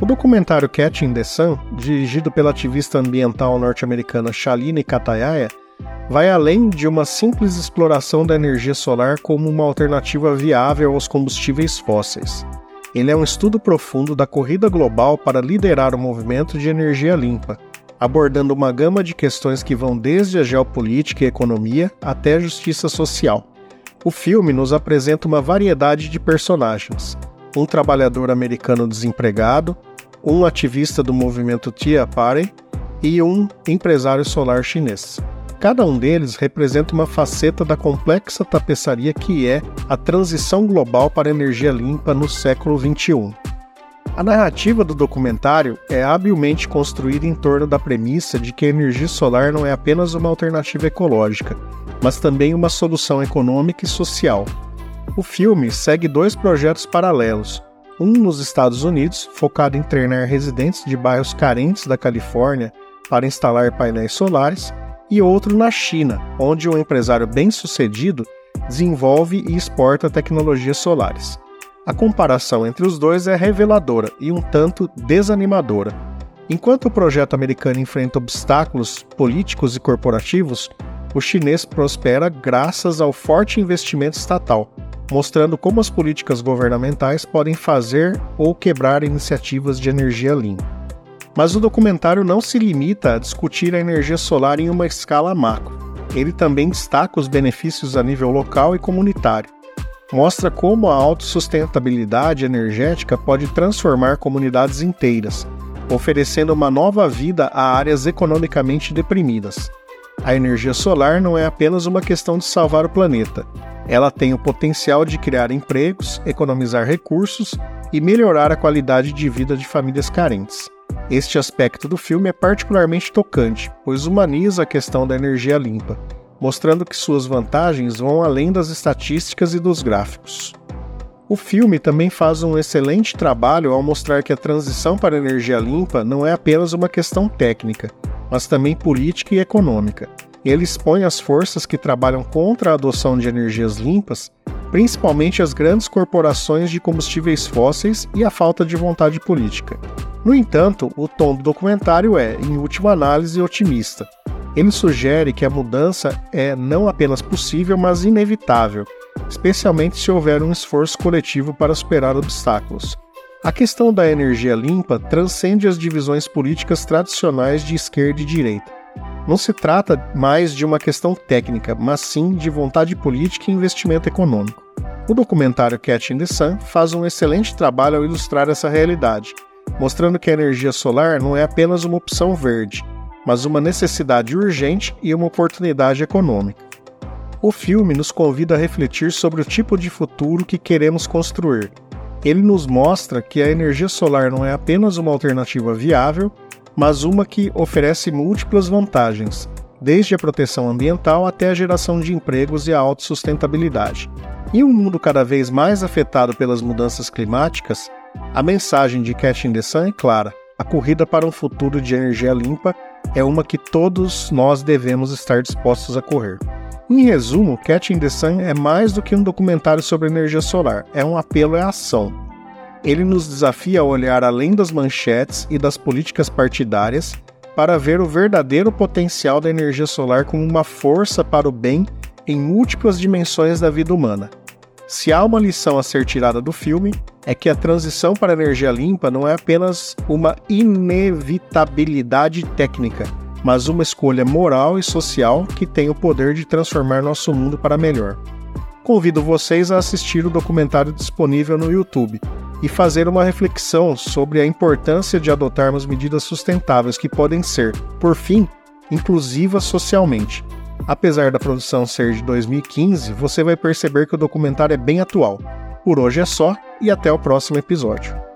O documentário Catching the Sun, dirigido pela ativista ambiental norte-americana Shaline Katayaya, vai além de uma simples exploração da energia solar como uma alternativa viável aos combustíveis fósseis. Ele é um estudo profundo da corrida global para liderar o movimento de energia limpa, abordando uma gama de questões que vão desde a geopolítica e economia até a justiça social. O filme nos apresenta uma variedade de personagens: um trabalhador americano desempregado, um ativista do movimento Tea Party e um empresário solar chinês. Cada um deles representa uma faceta da complexa tapeçaria que é a transição global para energia limpa no século XXI. A narrativa do documentário é habilmente construída em torno da premissa de que a energia solar não é apenas uma alternativa ecológica, mas também uma solução econômica e social. O filme segue dois projetos paralelos, um nos Estados Unidos, focado em treinar residentes de bairros carentes da Califórnia para instalar painéis solares, e outro na China, onde um empresário bem-sucedido desenvolve e exporta tecnologias solares. A comparação entre os dois é reveladora e um tanto desanimadora. Enquanto o projeto americano enfrenta obstáculos políticos e corporativos, o chinês prospera graças ao forte investimento estatal, mostrando como as políticas governamentais podem fazer ou quebrar iniciativas de energia limpa. Mas o documentário não se limita a discutir a energia solar em uma escala macro. Ele também destaca os benefícios a nível local e comunitário. Mostra como a autossustentabilidade energética pode transformar comunidades inteiras, oferecendo uma nova vida a áreas economicamente deprimidas. A energia solar não é apenas uma questão de salvar o planeta, ela tem o potencial de criar empregos, economizar recursos e melhorar a qualidade de vida de famílias carentes. Este aspecto do filme é particularmente tocante, pois humaniza a questão da energia limpa, mostrando que suas vantagens vão além das estatísticas e dos gráficos. O filme também faz um excelente trabalho ao mostrar que a transição para a energia limpa não é apenas uma questão técnica, mas também política e econômica ele expõe as forças que trabalham contra a adoção de energias limpas, principalmente as grandes corporações de combustíveis fósseis e a falta de vontade política. No entanto, o tom do documentário é, em última análise, otimista. Ele sugere que a mudança é não apenas possível, mas inevitável, especialmente se houver um esforço coletivo para superar obstáculos. A questão da energia limpa transcende as divisões políticas tradicionais de esquerda e direita não se trata mais de uma questão técnica, mas sim de vontade política e investimento econômico. O documentário Catching the Sun faz um excelente trabalho ao ilustrar essa realidade, mostrando que a energia solar não é apenas uma opção verde, mas uma necessidade urgente e uma oportunidade econômica. O filme nos convida a refletir sobre o tipo de futuro que queremos construir. Ele nos mostra que a energia solar não é apenas uma alternativa viável, mas uma que oferece múltiplas vantagens, desde a proteção ambiental até a geração de empregos e a autossustentabilidade. Em um mundo cada vez mais afetado pelas mudanças climáticas, a mensagem de Catching the Sun é clara: a corrida para um futuro de energia limpa é uma que todos nós devemos estar dispostos a correr. Em resumo, Catching the Sun é mais do que um documentário sobre energia solar, é um apelo à ação, ele nos desafia a olhar além das manchetes e das políticas partidárias para ver o verdadeiro potencial da energia solar como uma força para o bem em múltiplas dimensões da vida humana. Se há uma lição a ser tirada do filme, é que a transição para a energia limpa não é apenas uma inevitabilidade técnica, mas uma escolha moral e social que tem o poder de transformar nosso mundo para melhor. Convido vocês a assistir o documentário disponível no YouTube e fazer uma reflexão sobre a importância de adotarmos medidas sustentáveis que podem ser, por fim, inclusivas socialmente. Apesar da produção ser de 2015, você vai perceber que o documentário é bem atual. Por hoje é só e até o próximo episódio.